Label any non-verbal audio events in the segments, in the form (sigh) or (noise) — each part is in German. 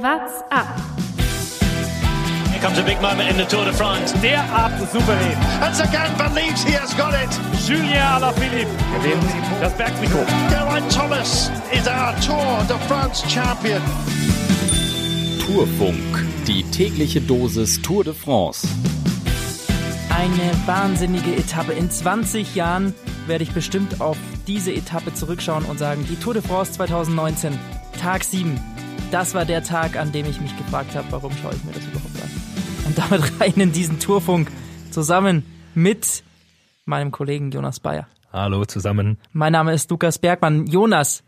What's up? Here comes a big moment in the Tour de France. Derart souverän. And Sagan believes he has got it. Julien Alaphilippe gewinnt das Bergtrikot. Geraint Thomas is our Tour de France champion. Tourfunk, die tägliche Dosis Tour de France. Eine wahnsinnige Etappe. In 20 Jahren werde ich bestimmt auf diese Etappe zurückschauen und sagen, die Tour de France 2019, Tag 7. Das war der Tag, an dem ich mich gefragt habe, warum schaue ich mir das überhaupt an. Und damit (laughs) rein in diesen Tourfunk zusammen mit meinem Kollegen Jonas Bayer. Hallo zusammen. Mein Name ist Lukas Bergmann. Jonas,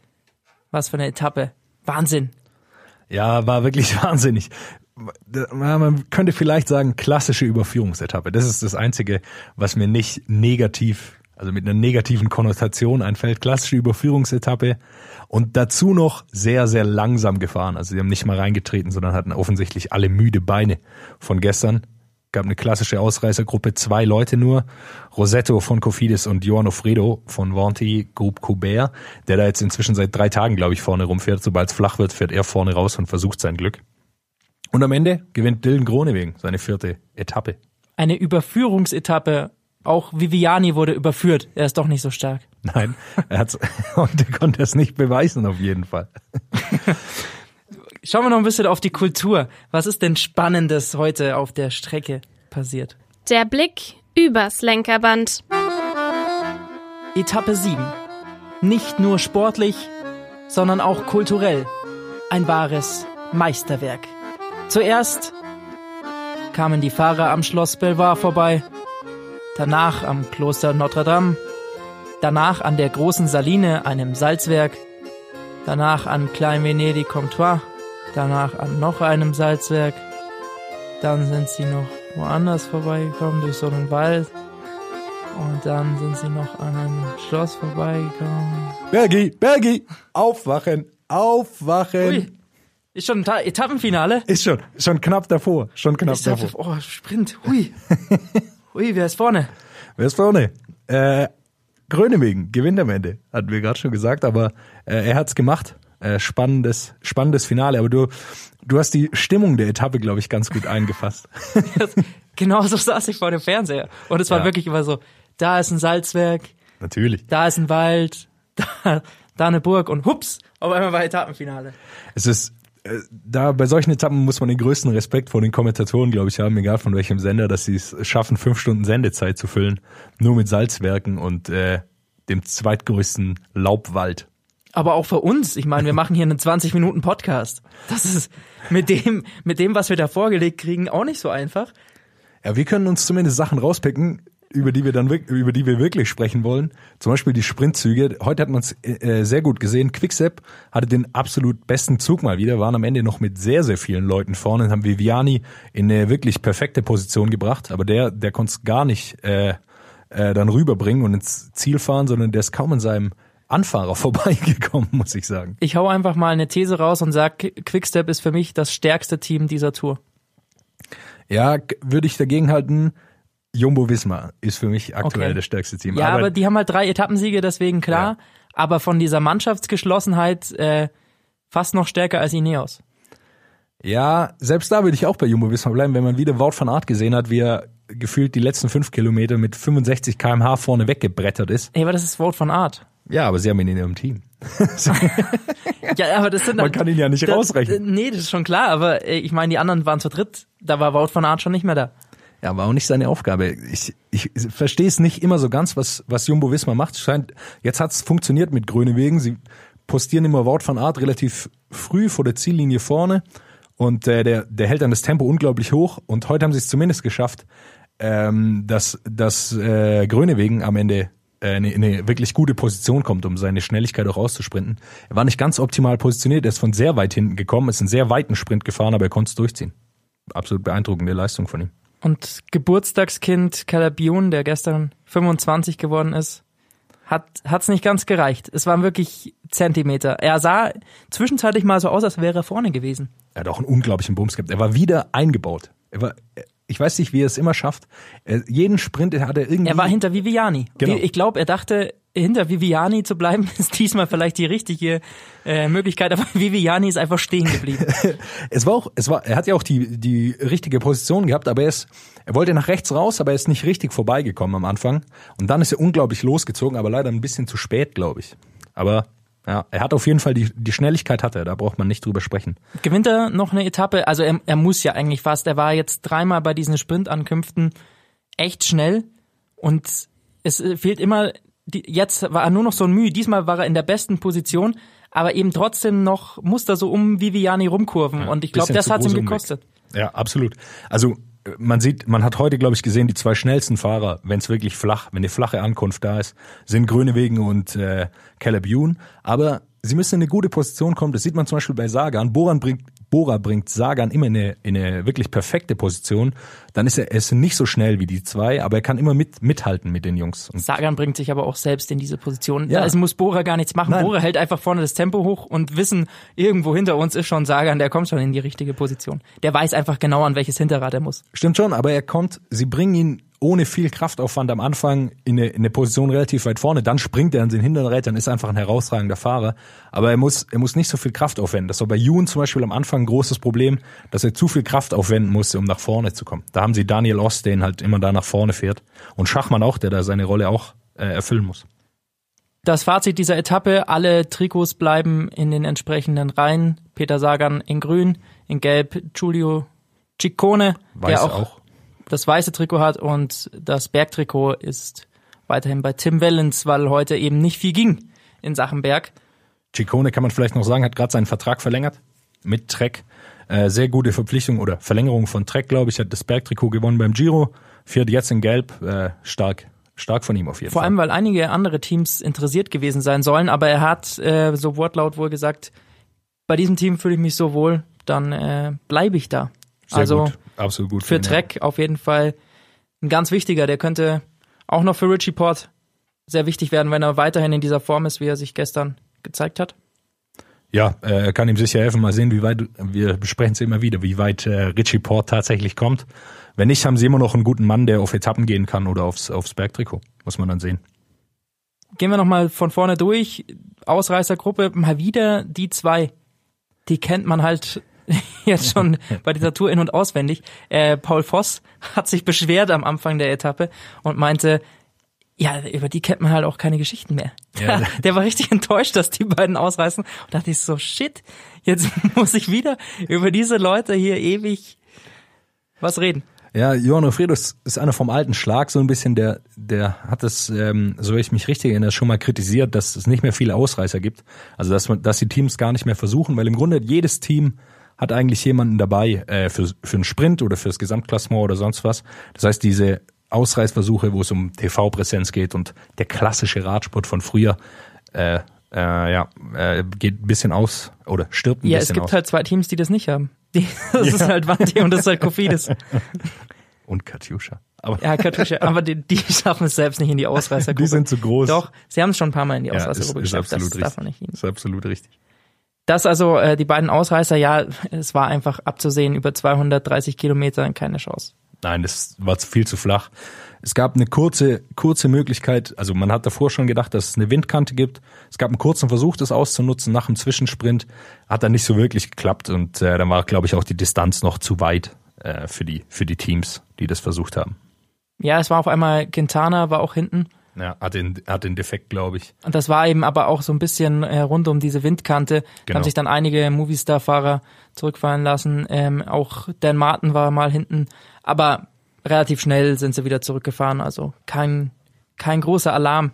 was für eine Etappe. Wahnsinn. Ja, war wirklich (laughs) wahnsinnig. Man könnte vielleicht sagen, klassische Überführungsetappe. Das ist das Einzige, was mir nicht negativ, also mit einer negativen Konnotation einfällt. Klassische Überführungsetappe und dazu noch sehr, sehr langsam gefahren. Also sie haben nicht mal reingetreten, sondern hatten offensichtlich alle müde Beine von gestern. Gab eine klassische Ausreißergruppe, zwei Leute nur. Rosetto von Cofidis und Johan Ofredo von Vanti Group Coubert, der da jetzt inzwischen seit drei Tagen, glaube ich, vorne rumfährt. Sobald es flach wird, fährt er vorne raus und versucht sein Glück. Und am Ende gewinnt Dylan Gronewegen seine vierte Etappe. Eine Überführungsetappe. Auch Viviani wurde überführt. Er ist doch nicht so stark. Nein, er hat's, (laughs) heute konnte es nicht beweisen, auf jeden Fall. Schauen wir noch ein bisschen auf die Kultur. Was ist denn Spannendes heute auf der Strecke passiert? Der Blick übers Lenkerband. Etappe 7. Nicht nur sportlich, sondern auch kulturell. Ein wahres Meisterwerk. Zuerst kamen die Fahrer am Schloss Belvoir vorbei, danach am Kloster Notre Dame, danach an der großen Saline, einem Salzwerk, danach an Klein Venedig Comptoir, danach an noch einem Salzwerk, dann sind sie noch woanders vorbeigekommen durch so einen Wald und dann sind sie noch an einem Schloss vorbeigekommen. Bergi, Bergi, aufwachen, aufwachen. Ui, ist schon ein Ta Etappenfinale? Ist schon, schon knapp davor, schon knapp das, davor. oh, Sprint, hui. (laughs) hui, wer ist vorne? Wer ist vorne? Äh, Grönewegen gewinnt am Ende, hatten wir gerade schon gesagt, aber äh, er hat's gemacht. Äh, spannendes, spannendes Finale. Aber du, du hast die Stimmung der Etappe, glaube ich, ganz gut eingefasst. (laughs) genau so saß ich vor dem Fernseher. Und es war Ja. wirklich immer so, da ist ein Salzwerk, Natürlich. da ist ein Wald, (laughs) da, da eine Burg und hups, auf einmal war Etappenfinale. Es ist da bei solchen Etappen muss man den größten Respekt vor den Kommentatoren, glaube ich, haben, egal von welchem Sender, dass sie es schaffen, fünf Stunden Sendezeit zu füllen, nur mit Salzwerken und äh, dem zweitgrößten Laubwald. Aber auch für uns, ich meine, wir machen hier einen 20 Minuten Podcast. Das ist mit dem, mit dem, was wir da vorgelegt kriegen, auch nicht so einfach. Ja, wir können uns zumindest Sachen rauspicken, über die wir dann über die wir wirklich sprechen wollen. Zum Beispiel die Sprintzüge. Heute hat man es äh, sehr gut gesehen. Quickstep hatte den absolut besten Zug mal wieder, waren am Ende noch mit sehr sehr vielen Leuten vorne und haben Viviani in eine wirklich perfekte Position gebracht. Aber der der konnte es gar nicht äh, äh, dann rüberbringen und ins Ziel fahren, sondern der ist kaum an seinem Anfahrer (laughs) vorbeigekommen, muss ich sagen. Ich hau einfach mal eine These raus und sag, Quickstep ist für mich das stärkste Team dieser Tour. Ja, würde ich dagegen halten. Jumbo Visma ist für mich aktuell Okay. das stärkste Team. Ja, aber, die haben halt drei Etappensiege, deswegen klar. Aber von dieser Mannschaftsgeschlossenheit äh, fast noch stärker als Ineos. Ja, selbst da würde ich auch bei Jumbo Visma bleiben, wenn man wieder Wout van Aert gesehen hat, wie er gefühlt die letzten fünf Kilometer mit 65 kmh vorne weggebrettert ist. Ey, aber das ist Vote von Art. Ja, aber sie haben ihn in ihrem Team. (laughs) Ja, aber das sind Man kann ihn ja nicht das, rausrechnen. Nee, das ist schon klar, aber äh, ich meine, die anderen waren zu dritt. Da war Wout von Art schon nicht mehr da. Ja, war auch nicht seine Aufgabe. Ich, ich verstehe es nicht immer so ganz, was, was Jumbo Visma macht. Scheint, jetzt hat's funktioniert mit Grönewegen. Sie postieren immer Wout van Aert relativ früh vor der Ziellinie vorne und äh, der, der hält dann das Tempo unglaublich hoch. Und heute haben sie es zumindest geschafft, ähm, dass, dass äh, Grönewegen am Ende äh, in eine wirklich gute Position kommt, um seine Schnelligkeit auch auszusprinten. Er war nicht ganz optimal positioniert, er ist von sehr weit hinten gekommen, ist einen sehr weiten Sprint gefahren, aber er konnte es durchziehen. Absolut beeindruckende Leistung von ihm. Und Geburtstagskind Calabion, der gestern 25 geworden ist, hat hat's nicht ganz gereicht. Es waren wirklich Zentimeter. Er sah zwischenzeitlich mal so aus, als wäre er vorne gewesen. Er hat auch einen unglaublichen Bums gehabt. Er war wieder eingebaut. Er war, ich weiß nicht, wie er es immer schafft. Er, jeden Sprint hat er irgendwie. Er war hinter Viviani. Genau. Ich glaube, er dachte, hinter Viviani zu bleiben, (laughs) ist diesmal vielleicht die richtige äh, Möglichkeit, aber Viviani ist einfach stehen geblieben. (laughs) es war auch, es war, er hat ja auch die, die richtige Position gehabt, aber er ist, er wollte nach rechts raus, aber er ist nicht richtig vorbeigekommen am Anfang. Und dann ist er unglaublich losgezogen, aber leider ein bisschen zu spät, glaube ich. Aber ja, er hat auf jeden Fall die, die Schnelligkeit hat er, da braucht man nicht drüber sprechen. Gewinnt er noch eine Etappe? Also er, er muss ja eigentlich fast. Er war jetzt dreimal bei diesen Sprintankünften echt schnell und es fehlt immer, die, jetzt war er nur noch so ein Mühe. Diesmal war er in der besten Position, aber eben trotzdem noch muss er so um Viviani rumkurven Ja, und ich glaube, das zu hat's ihm gekostet. Ja, absolut. Also äh, man sieht, man hat heute, glaube ich, gesehen, die zwei schnellsten Fahrer, wenn es wirklich flach, wenn eine flache Ankunft da ist, sind Grönewegen und äh, Caleb Ewan. Aber sie müssen in eine gute Position kommen. Das sieht man zum Beispiel bei Sagan. Boran bringt Bora bringt Sagan immer in eine, in eine wirklich perfekte Position, dann ist er, er ist nicht so schnell wie die zwei, aber er kann immer mit, mithalten mit den Jungs. Und Sagan bringt sich aber auch selbst in diese Position. Ja. Ist- muss Bora gar nichts machen. Nein. Bora hält einfach vorne das Tempo hoch und wissen, irgendwo hinter uns ist schon Sagan, der kommt schon in die richtige Position. Der weiß einfach genau, an welches Hinterrad er muss. Stimmt schon, aber er kommt, sie bringen ihn ohne viel Kraftaufwand am Anfang in eine, in eine Position relativ weit vorne, dann springt er an den hinteren Rädern, ist einfach ein herausragender Fahrer, aber er muss, er muss nicht so viel Kraft aufwenden. Das war bei Ewan zum Beispiel am Anfang ein großes Problem, dass er zu viel Kraft aufwenden musste, um nach vorne zu kommen. Da haben sie Daniel Oss, den halt immer da nach vorne fährt und Schachmann auch, der da seine Rolle auch äh, erfüllen muss. Das Fazit dieser Etappe, alle Trikots bleiben in den entsprechenden Reihen. Peter Sagan in grün, in gelb Giulio Ciccone, Weiß der auch, auch. Das weiße Trikot hat und das Bergtrikot ist weiterhin bei Tim Wellens, weil heute eben nicht viel ging in Sachen Berg. Ciccone kann man vielleicht noch sagen, hat gerade seinen Vertrag verlängert mit Trek. Äh, sehr gute Verpflichtung oder Verlängerung von Trek, glaube ich, hat das Bergtrikot gewonnen beim Giro, fährt jetzt in Gelb, äh, stark, stark von ihm auf jeden Vor Fall. allem, weil einige andere Teams interessiert gewesen sein sollen, aber er hat äh, so wortlaut wohl gesagt, bei diesem Team fühle ich mich so wohl, dann äh, bleibe ich da. Sehr also gut, absolut gut für ihn, ja. Trek auf jeden Fall ein ganz wichtiger. Der könnte auch noch für Richie Port sehr wichtig werden, wenn er weiterhin in dieser Form ist, wie er sich gestern gezeigt hat. Ja, äh, er kann ihm sicher helfen. Mal sehen, wie weit, wir besprechen es immer wieder, wie weit äh, Richie Port tatsächlich kommt. Wenn nicht, haben sie immer noch einen guten Mann, der auf Etappen gehen kann oder aufs, aufs Bergtrikot. Muss man dann sehen. Gehen wir nochmal von vorne durch. Ausreißergruppe, mal wieder die zwei. Die kennt man halt jetzt schon bei dieser Tour in- und auswendig. Äh, Paul Voss hat sich beschwert am Anfang der Etappe und meinte, ja, über die kennt man halt auch keine Geschichten mehr. Ja. (laughs) Der war richtig enttäuscht, dass die beiden ausreißen. Und dachte ich so, shit, jetzt (laughs) muss ich wieder über diese Leute hier ewig was reden. Ja, Johann Alfredo ist, einer vom alten Schlag, so ein bisschen, der, der hat es, ähm, so ich mich richtig erinnere, schon mal kritisiert, dass es nicht mehr viele Ausreißer gibt. Also dass man, dass die Teams gar nicht mehr versuchen, weil im Grunde jedes Team hat eigentlich jemanden dabei äh, für, für einen Sprint oder fürs Gesamtklassement oder sonst was. Das heißt, diese Ausreißversuche, wo es um TV-Präsenz geht und der klassische Radsport von früher, äh, äh, ja, äh, geht ein bisschen aus oder stirbt ein Ja, es bisschen gibt aus. halt zwei Teams, die das nicht haben. (laughs) Die, das ist halt Vanti und das ist halt Kofidis. (laughs) und Katjuscha. Aber Ja, Kartusche, (laughs) aber die, die schaffen es selbst nicht in die Ausreißergruppe. die sind zu groß. Doch, sie haben es schon ein paar Mal in die Ja, ist, Ausreißergruppe ist geschafft. Das darf richtig. man nicht hin. Ist absolut richtig. Das also äh, die beiden Ausreißer, ja, es war einfach abzusehen, über 230 Kilometer keine Chance. Nein, das war viel zu flach. Es gab eine kurze, kurze Möglichkeit, also man hat davor schon gedacht, dass es eine Windkante gibt. Es gab einen kurzen Versuch, das auszunutzen nach dem Zwischensprint. Hat dann nicht so wirklich geklappt und äh, dann war, glaube ich, auch die Distanz noch zu weit äh, für, die, für die Teams, die das versucht haben. Ja, es war auf einmal Quintana, war auch hinten. Ja, hat den, hat den Defekt, glaube ich. Und das war eben aber auch so ein bisschen äh, rund um diese Windkante. Da Genau. haben sich dann einige Movistar-Fahrer zurückfallen lassen. Ähm, auch Dan Martin war mal hinten. Aber relativ schnell sind sie wieder zurückgefahren. Also kein, kein großer Alarm.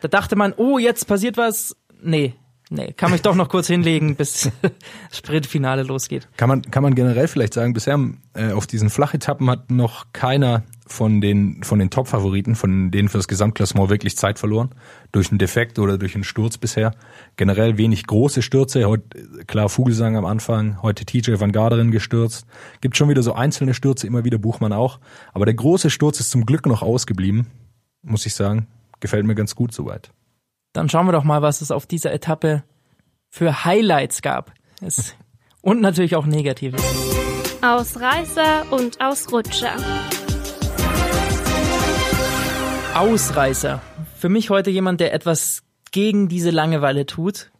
Da dachte man, oh, jetzt passiert was. Nee, nee, kann mich doch noch kurz hinlegen, bis das (laughs) Sprintfinale losgeht. Kann man, kann man generell vielleicht sagen, bisher äh, auf diesen Flachetappen hat noch keiner von den, von den Top-Favoriten, von denen für das Gesamtklassement wirklich Zeit verloren. Durch einen Defekt oder durch einen Sturz bisher. Generell wenig große Stürze. Heute, klar, Vogelsang am Anfang, heute TJ Van Garderen gestürzt. Gibt schon wieder so einzelne Stürze, immer wieder Buchmann auch. Aber der große Sturz ist zum Glück noch ausgeblieben, muss ich sagen. Gefällt mir ganz gut soweit. Dann schauen wir doch mal, was es auf dieser Etappe für Highlights gab. Es, (laughs) und natürlich auch negative. Ausreißer und Ausrutscher. Ausreißer. für mich heute jemand, der etwas gegen diese Langeweile tut,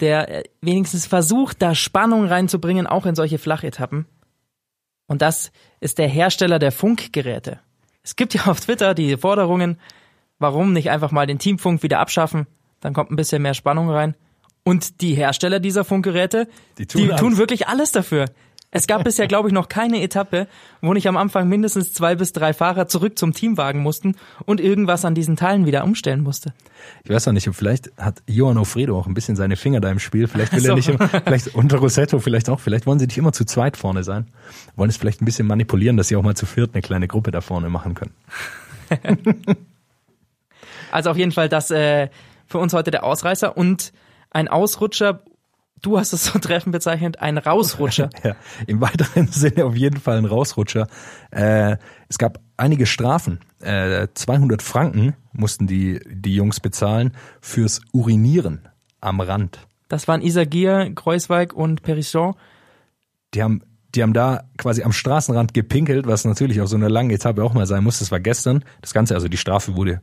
der äh, wenigstens versucht, da Spannung reinzubringen, auch in solche Flachetappen. Und das ist der Hersteller der Funkgeräte. Es gibt ja auf Twitter die Forderungen, warum nicht einfach mal den Teamfunk wieder abschaffen, dann kommt ein bisschen mehr Spannung rein. Und die Hersteller dieser Funkgeräte, Die die tun tun, alles. wirklich alles dafür. Es gab bisher, glaube ich, noch keine Etappe, wo nicht am Anfang mindestens zwei bis drei Fahrer zurück zum Team wagen mussten und irgendwas an diesen Teilen wieder umstellen musste. Ich weiß auch nicht, vielleicht hat Johan Ofredo auch ein bisschen seine Finger da im Spiel. Vielleicht will so. er nicht immer, vielleicht und Rossetto vielleicht auch. Vielleicht wollen sie nicht immer zu zweit vorne sein. Wollen es vielleicht ein bisschen manipulieren, dass sie auch mal zu viert eine kleine Gruppe da vorne machen können. (laughs) Also auf jeden Fall das äh, für uns heute der Ausreißer und ein Ausrutscher. Du hast es so (laughs) treffend bezeichnet, ein Rausrutscher. (laughs) Ja, im weiteren (laughs) Sinne auf jeden Fall ein Rausrutscher. Äh, es gab einige Strafen. Äh, 200 Franken mussten die, die Jungs bezahlen fürs Urinieren am Rand. Das waren Isagier, Kreuzweig und Perisson. Die haben, die haben da quasi am Straßenrand gepinkelt, was natürlich auf so einer langen Etappe auch mal sein muss. Das war gestern. Das Ganze, also die Strafe wurde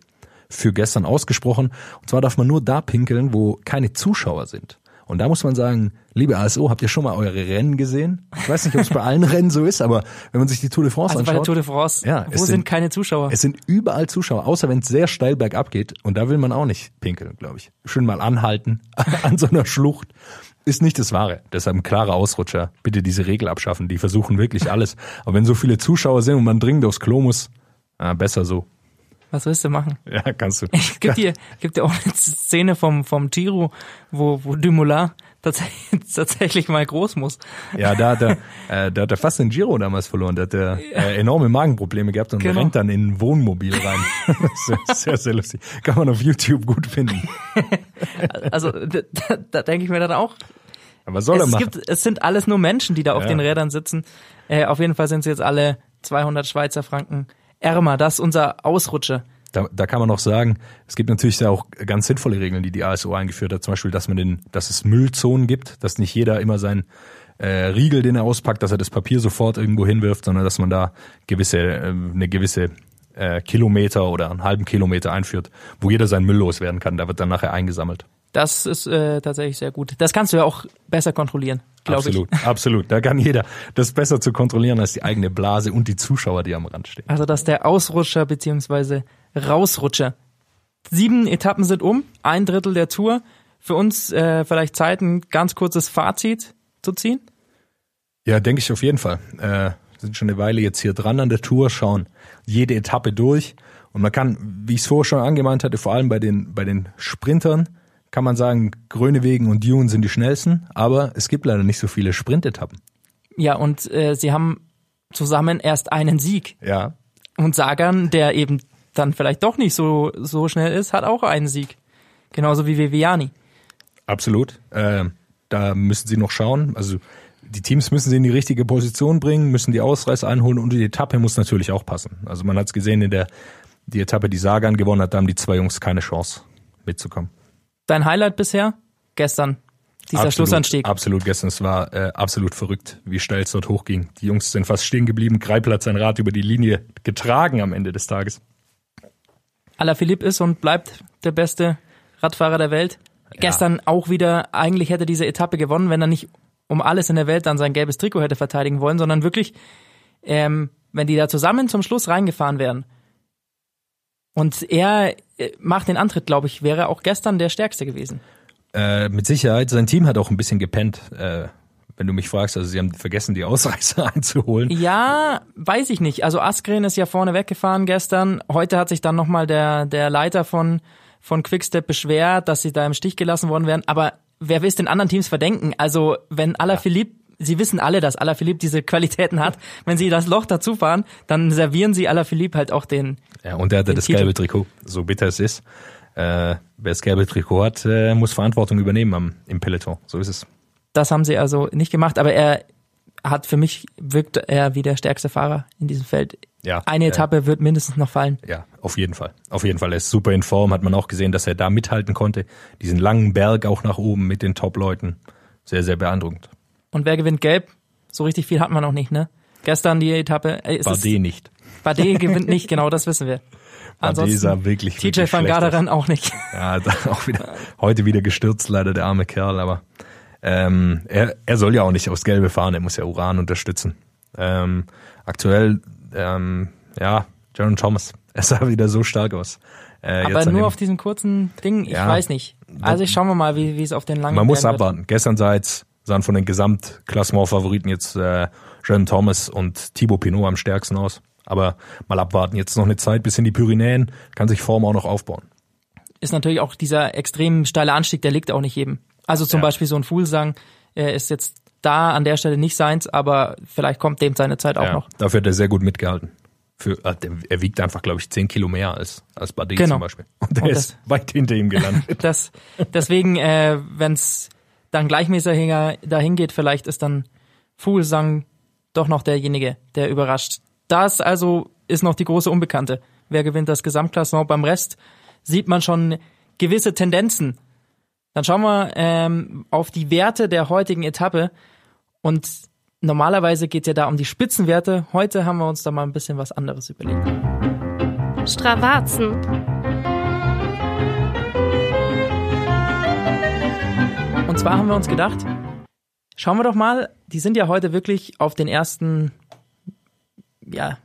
für gestern ausgesprochen. Und zwar darf man nur da pinkeln, wo keine Zuschauer sind. Und da muss man sagen, liebe ASO, habt ihr schon mal eure Rennen gesehen? Ich weiß nicht, ob es bei allen (laughs) Rennen so ist, aber wenn man sich die Tour de France Also bei der anschaut, Tour de France. Ja, Wo sind, sind- keine Zuschauer? es sind überall Zuschauer, außer wenn es sehr steil bergab geht. Und da will man auch nicht pinkeln, glaube ich. Schön mal anhalten (laughs) an so einer Schlucht. Ist nicht das Wahre. Deshalb ein klarer Ausrutscher. Bitte diese Regel abschaffen. Die versuchen wirklich alles. Aber wenn so viele Zuschauer sind und man dringend aufs Klo muss, ah, besser so. Was willst du machen? Ja, kannst du. Es gibt hier, gibt ja auch eine Szene vom, vom Giro, wo, wo Dumoulin tatsächlich, (laughs) tatsächlich mal groß muss. Ja, da hat er, äh, da hat er fast den Giro damals verloren. Da hat er äh, enorme Magenprobleme gehabt und Genau. rennt dann in ein Wohnmobil rein. (laughs) (laughs) sehr, sehr, sehr lustig. Kann man auf YouTube gut finden. Also da, da, denke ich mir dann auch, Aber was soll er es, machen? gibt, es sind alles nur Menschen, die da auf Ja. den Rädern sitzen. Äh, auf jeden Fall sind sie jetzt alle 200 Schweizer Franken ärmer. Das ist unser Ausrutscher. Da, da kann man noch sagen, es gibt natürlich auch ganz sinnvolle Regeln, die die ASO eingeführt hat. Zum Beispiel, dass man den, dass es Müllzonen gibt, dass nicht jeder immer sein äh, Riegel, den er auspackt, dass er das Papier sofort irgendwo hinwirft, sondern dass man da gewisse, äh, eine gewisse äh, Kilometer oder einen halben Kilometer einführt, wo jeder seinen Müll loswerden kann. Da wird dann nachher eingesammelt. Das ist äh, tatsächlich sehr gut. Das kannst du ja auch besser kontrollieren, glaube ich. Absolut, absolut. Da kann jeder das besser zu kontrollieren als die eigene Blase und die Zuschauer, die am Rand stehen. Also das ist der Ausrutscher beziehungsweise Rausrutscher. Sieben Etappen sind um, ein Drittel der Tour. Für uns äh, vielleicht Zeit, ein ganz kurzes Fazit zu ziehen. Ja, denke ich auf jeden Fall. Äh, sind schon eine Weile jetzt hier dran an der Tour, schauen jede Etappe durch. Und man kann, wie ich es vorher schon angemahnt hatte, vor allem bei den, bei den Sprintern, kann man sagen, Grönewegen und Dune sind die schnellsten, aber es gibt leider nicht so viele Sprintetappen. Ja, und äh, sie haben zusammen erst einen Sieg. Ja, Und Sagan, der eben dann vielleicht doch nicht so, so schnell ist, hat auch einen Sieg. Genauso wie Viviani. absolut. Äh, da müssen sie noch schauen. Also die Teams müssen sie in die richtige Position bringen, müssen die Ausreißer einholen und die Etappe muss natürlich auch passen. Also man hat es gesehen in der die Etappe, die Sagan gewonnen hat, da haben die zwei Jungs keine Chance mitzukommen. Dein Highlight bisher? Gestern. Dieser absolut, Schlussanstieg. Absolut, gestern. Es war äh, absolut verrückt, wie steil es dort hochging. Die Jungs sind fast stehen geblieben. Greipel hat sein Rad über die Linie getragen am Ende des Tages. Alaphilippe ist und bleibt der beste Radfahrer der Welt. Gestern auch wieder, eigentlich hätte diese Etappe gewonnen, wenn er nicht um alles in der Welt dann sein gelbes Trikot hätte verteidigen wollen, sondern wirklich, ähm, wenn die da zusammen zum Schluss reingefahren wären und er äh, macht den Antritt, glaube ich, wäre auch gestern der stärkste gewesen. Äh, mit Sicherheit, sein Team hat auch ein bisschen gepennt, äh, wenn du mich fragst. Also sie haben vergessen, die Ausreißer (laughs) einzuholen. Ja, weiß ich nicht. Also Askren ist ja vorne weggefahren gestern. Heute hat sich dann nochmal der, der Leiter von, von Quickstep beschwert, dass sie da im Stich gelassen worden wären. Aber wer will es den anderen Teams verdenken? Also wenn Alaphilippe, sie wissen alle, dass Alaphilippe diese Qualitäten hat. Wenn sie das Loch dazu fahren, dann servieren sie Alaphilippe halt auch den. Ja, und er hatte das Titel. gelbe Trikot, so bitter es ist. Äh, wer das gelbe Trikot hat, äh, muss Verantwortung übernehmen am, im Peloton. So ist es. Das haben sie also nicht gemacht. Aber er hat für mich wirkt er wie der stärkste Fahrer in diesem Feld. Ja, Eine äh, Etappe wird mindestens noch fallen. Ja, auf jeden Fall. Auf jeden Fall. Er ist super in Form. Hat man auch gesehen, dass er da mithalten konnte. Diesen langen Berg auch nach oben mit den Top-Leuten. Sehr, sehr beeindruckend. Und wer gewinnt gelb? So richtig viel hat man noch nicht, ne? Gestern die Etappe. Äh, Bardet nicht. Bardet gewinnt nicht, genau, das wissen wir. (laughs) Ansonsten wirklich, TJ wirklich van. Garderen auch nicht. (laughs) Ja, auch wieder, heute wieder gestürzt, leider der arme Kerl, aber ähm, er, er soll ja auch nicht aufs Gelbe fahren, er muss ja Uran unterstützen. Ähm, aktuell, ähm, ja, Jaron Thomas, (laughs) er sah wieder so stark aus. Äh, Aber nur dem- auf diesem kurzen Ding, ich Ja. weiß nicht. Also ich schauen wir mal, wie, wie es auf den langen Man muss werden wird. abwarten. Gestern sah jetzt, sahen von den Gesamtklassement-Favoriten jetzt äh, Jaron Thomas und Thibaut Pinot am stärksten aus. Aber mal abwarten. Jetzt noch eine Zeit bis in die Pyrenäen, kann sich Form auch noch aufbauen. Ist natürlich auch dieser extrem steile Anstieg, der liegt auch nicht jedem. Also zum Ja. Beispiel so ein Fuhlsang äh, ist jetzt da an der Stelle nicht seins, aber vielleicht kommt dem seine Zeit auch Ja, noch. Dafür hat er sehr gut mitgehalten. Für, äh, er wiegt einfach, glaube ich, 10 Kilo mehr als, als Bardet Genau. zum Beispiel. Und der Und ist das- weit hinter ihm gelandet. (laughs) Das, deswegen, äh, wenn es dann gleichmäßiger dahin geht, vielleicht ist dann Fuglsang doch noch derjenige, der überrascht. Das also ist noch die große Unbekannte. Wer gewinnt das Gesamtklassement? Beim Rest sieht man schon gewisse Tendenzen. Dann schauen wir ähm, auf die Werte der heutigen Etappe und normalerweise geht ja da um die Spitzenwerte. Heute haben wir uns da mal ein bisschen was anderes überlegt. Stravazen. Und zwar haben wir uns gedacht, schauen wir doch mal, die sind ja heute wirklich auf den ersten, ja,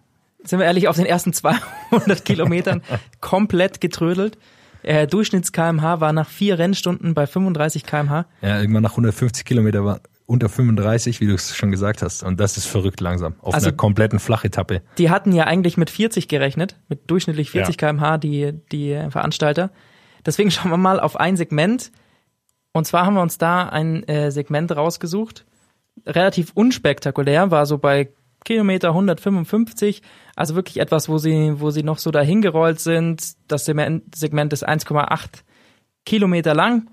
sind wir ehrlich, auf den ersten (laughs) 200 Kilometern (laughs) komplett getrödelt. Äh, Durchschnitts-KMH war nach vier Rennstunden bei 35 kmh. Ja, irgendwann nach 150 Kilometer war unter 35, wie du es schon gesagt hast. Und das ist verrückt langsam. Auf Also- einer kompletten Flachetappe. Die hatten ja eigentlich mit 40 gerechnet, mit durchschnittlich 40 Ja. kmh die, die Veranstalter. Deswegen schauen wir mal auf ein Segment. Und zwar haben wir uns da ein äh, Segment rausgesucht. Relativ unspektakulär, war so bei Kilometer 155. Also wirklich etwas, wo sie, wo sie noch so dahin gerollt sind. Das Segment Segment ist 1,8 Kilometer lang.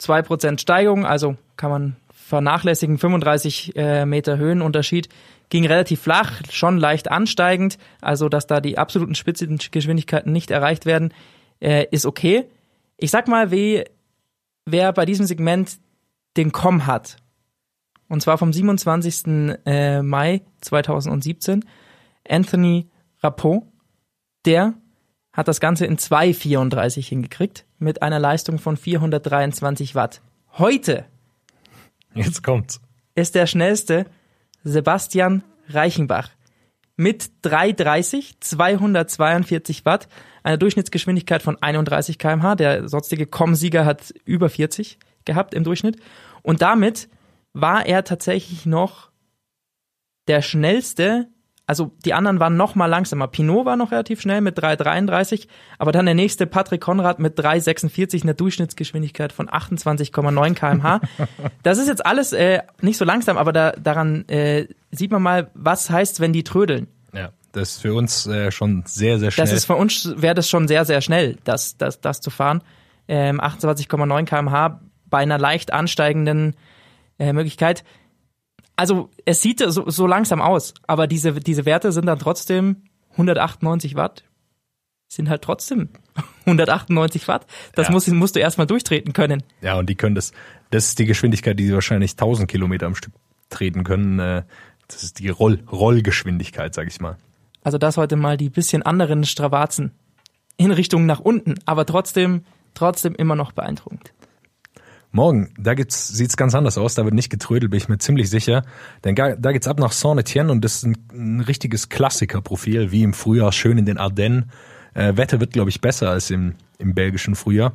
2% Steigung, also kann man vernachlässigen. 35 äh, Meter Höhenunterschied. Ging relativ flach, schon leicht ansteigend. Also, dass da die absoluten Spitzengeschwindigkeiten nicht erreicht werden, äh, ist okay. Ich sag mal, wie, wer bei diesem Segment den Com hat. Und zwar vom 27. Äh, Mai 2017. Anthony Rappot. Der hat das Ganze in 2,34 hingekriegt mit einer Leistung von 423 Watt. Heute Jetzt kommt's. ist der schnellste Sebastian Reichenbach mit 330, 242 Watt, einer Durchschnittsgeschwindigkeit von 31 kmh. Der sonstige Com-Sieger hat über 40 gehabt im Durchschnitt. Und damit war er tatsächlich noch der schnellste. Also die anderen waren noch mal langsamer. Pinot war noch relativ schnell mit 3,33, aber dann der nächste Patrick Konrad mit 3,46, einer Durchschnittsgeschwindigkeit von 28,9 kmh. (laughs) Das ist jetzt alles äh, nicht so langsam, aber da, daran äh, sieht man mal, was heißt, wenn die trödeln. Ja, das ist für uns äh, schon sehr, sehr schnell. Das ist für uns wäre das schon sehr, sehr schnell, das, das, das zu fahren. Ähm, 28,9 kmh bei einer leicht ansteigenden äh, Möglichkeit. Also es sieht so, so langsam aus, aber diese, diese Werte sind dann trotzdem 198 Watt. Sind halt trotzdem (laughs) 198 Watt. Das Ja. musst, musst du erstmal durchtreten können. ja, und die können das, das ist die Geschwindigkeit, die sie wahrscheinlich 1000 Kilometer am Stück treten können. Äh, das ist die Roll, Rollgeschwindigkeit, sag ich mal. Also das heute mal die bisschen anderen Stravazen in Richtung nach unten, aber trotzdem, trotzdem immer noch beeindruckend. Morgen, da gibt's, sieht's ganz anders aus, da wird nicht getrödelt, bin ich mir ziemlich sicher. Denn ga- da geht's ab nach Saint-Etienne und das ist ein, ein richtiges Klassikerprofil, wie im Frühjahr, schön in den Ardennen. Äh, Wetter wird, glaube ich, besser als im, im belgischen Frühjahr.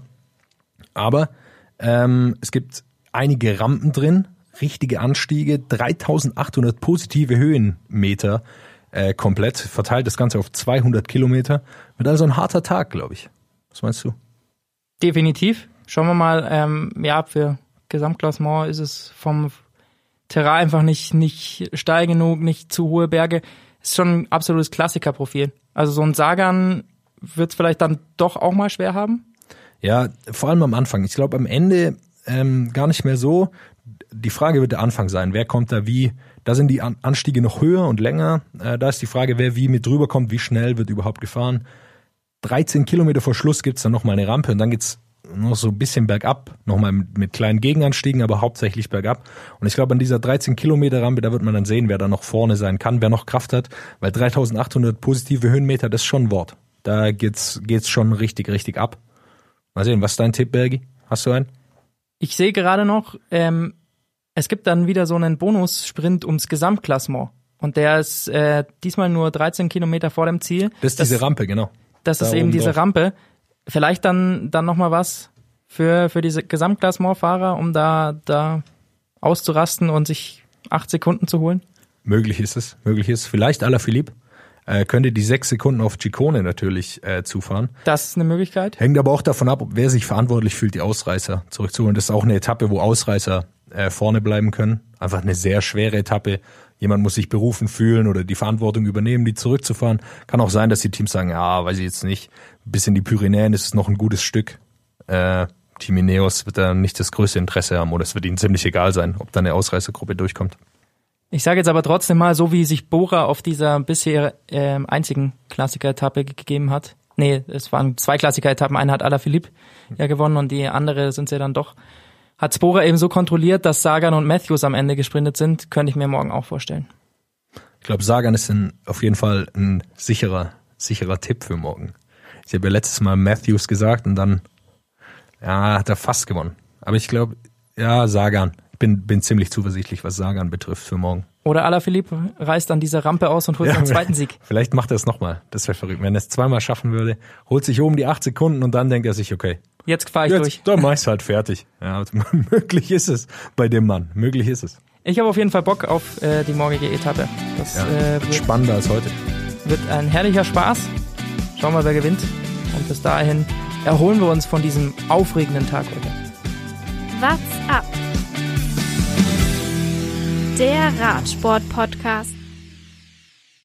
Aber ähm, es gibt einige Rampen drin, richtige Anstiege, 3800 positive Höhenmeter äh, komplett, verteilt das Ganze auf 200 Kilometer. Wird also ein harter Tag, glaube ich. Was meinst du? Definitiv. Schauen wir mal, ähm, ja, für Gesamtklassement ist es vom Terrain einfach nicht, nicht steil genug, nicht zu hohe Berge. Ist schon ein absolutes Klassikerprofil. Also so ein Sagan wird es vielleicht dann doch auch mal schwer haben. Ja, vor allem am Anfang. Ich glaube, am Ende ähm, gar nicht mehr so. Die Frage wird der Anfang sein. Wer kommt da wie? Da sind die An Anstiege noch höher und länger. Äh, da ist die Frage, wer wie mit drüber kommt, wie schnell wird überhaupt gefahren. 13 Kilometer vor Schluss gibt's dann nochmal eine Rampe und dann geht's noch so ein bisschen bergab, nochmal mit, mit kleinen Gegenanstiegen, aber hauptsächlich bergab. Und ich glaube, an dieser 13 Kilometer Rampe, da wird man dann sehen, wer da noch vorne sein kann, wer noch Kraft hat, weil 3800 positive Höhenmeter, das ist schon ein Wort. Da geht's, geht's schon richtig, richtig ab. Mal sehen, was ist dein Tipp, Bergi? Hast du einen? Ich sehe gerade noch, ähm, es gibt dann wieder so einen Bonussprint ums Gesamtklassement. Und der ist äh, diesmal nur 13 Kilometer vor dem Ziel. Das ist diese Rampe, genau. Das Da ist eben diese drauf. Rampe. Vielleicht dann, dann nochmal was für, für diese Gesamtklassementfahrer, um da, da auszurasten und sich acht Sekunden zu holen? Möglich ist es, möglich ist es. Vielleicht Alaphilippe äh, könnte die sechs Sekunden auf Ciccone natürlich äh, zufahren. Das ist eine Möglichkeit. Hängt aber auch davon ab, wer sich verantwortlich fühlt, die Ausreißer zurückzuholen. Das ist auch eine Etappe, wo Ausreißer äh, vorne bleiben können. Einfach eine sehr schwere Etappe. Jemand muss sich berufen fühlen oder die Verantwortung übernehmen, die zurückzufahren. Kann auch sein, dass die Teams sagen, ja, weiß ich jetzt nicht. Bis in die Pyrenäen ist es noch ein gutes Stück. Äh, Team Ineos wird da nicht das größte Interesse haben oder es wird ihnen ziemlich egal sein, ob da eine Ausreißergruppe durchkommt. Ich sage jetzt aber trotzdem mal, so wie sich Bora auf dieser bisher ähm, einzigen Klassiker-Etappe ge- gegeben hat. Nee, es waren zwei Klassiker-Etappen. Eine hat Alaphilippe ja gewonnen und die andere sind sie dann doch. Hat Bora eben so kontrolliert, dass Sagan und Matthews am Ende gesprintet sind, könnte ich mir morgen auch vorstellen. Ich glaube, Sagan ist ein, auf jeden Fall ein sicherer, sicherer Tipp für morgen. Ich habe ja letztes Mal Matthews gesagt und dann, ja, hat er fast gewonnen. Aber ich glaube, ja, Sagan. Ich bin, bin ziemlich zuversichtlich, was Sagan betrifft für morgen. Oder Alaphilippe reißt an dieser Rampe aus und holt seinen zweiten Sieg. (laughs) Vielleicht macht er es nochmal. Das wäre verrückt. Wenn er es zweimal schaffen würde, holt sich oben die acht Sekunden und dann denkt er sich, okay, Jetzt fahre ich jetzt, durch. dann mach ich's halt fertig. Ja, (laughs) möglich ist es bei dem Mann. Möglich ist es. Ich habe auf jeden Fall Bock auf äh, die morgige Etappe. Das Ja, äh, wird wird, spannender als heute. wird ein herrlicher Spaß. Schauen wir, wer gewinnt. Und bis dahin erholen wir uns von diesem aufregenden Tag heute. What's up? Der Radsport-Podcast.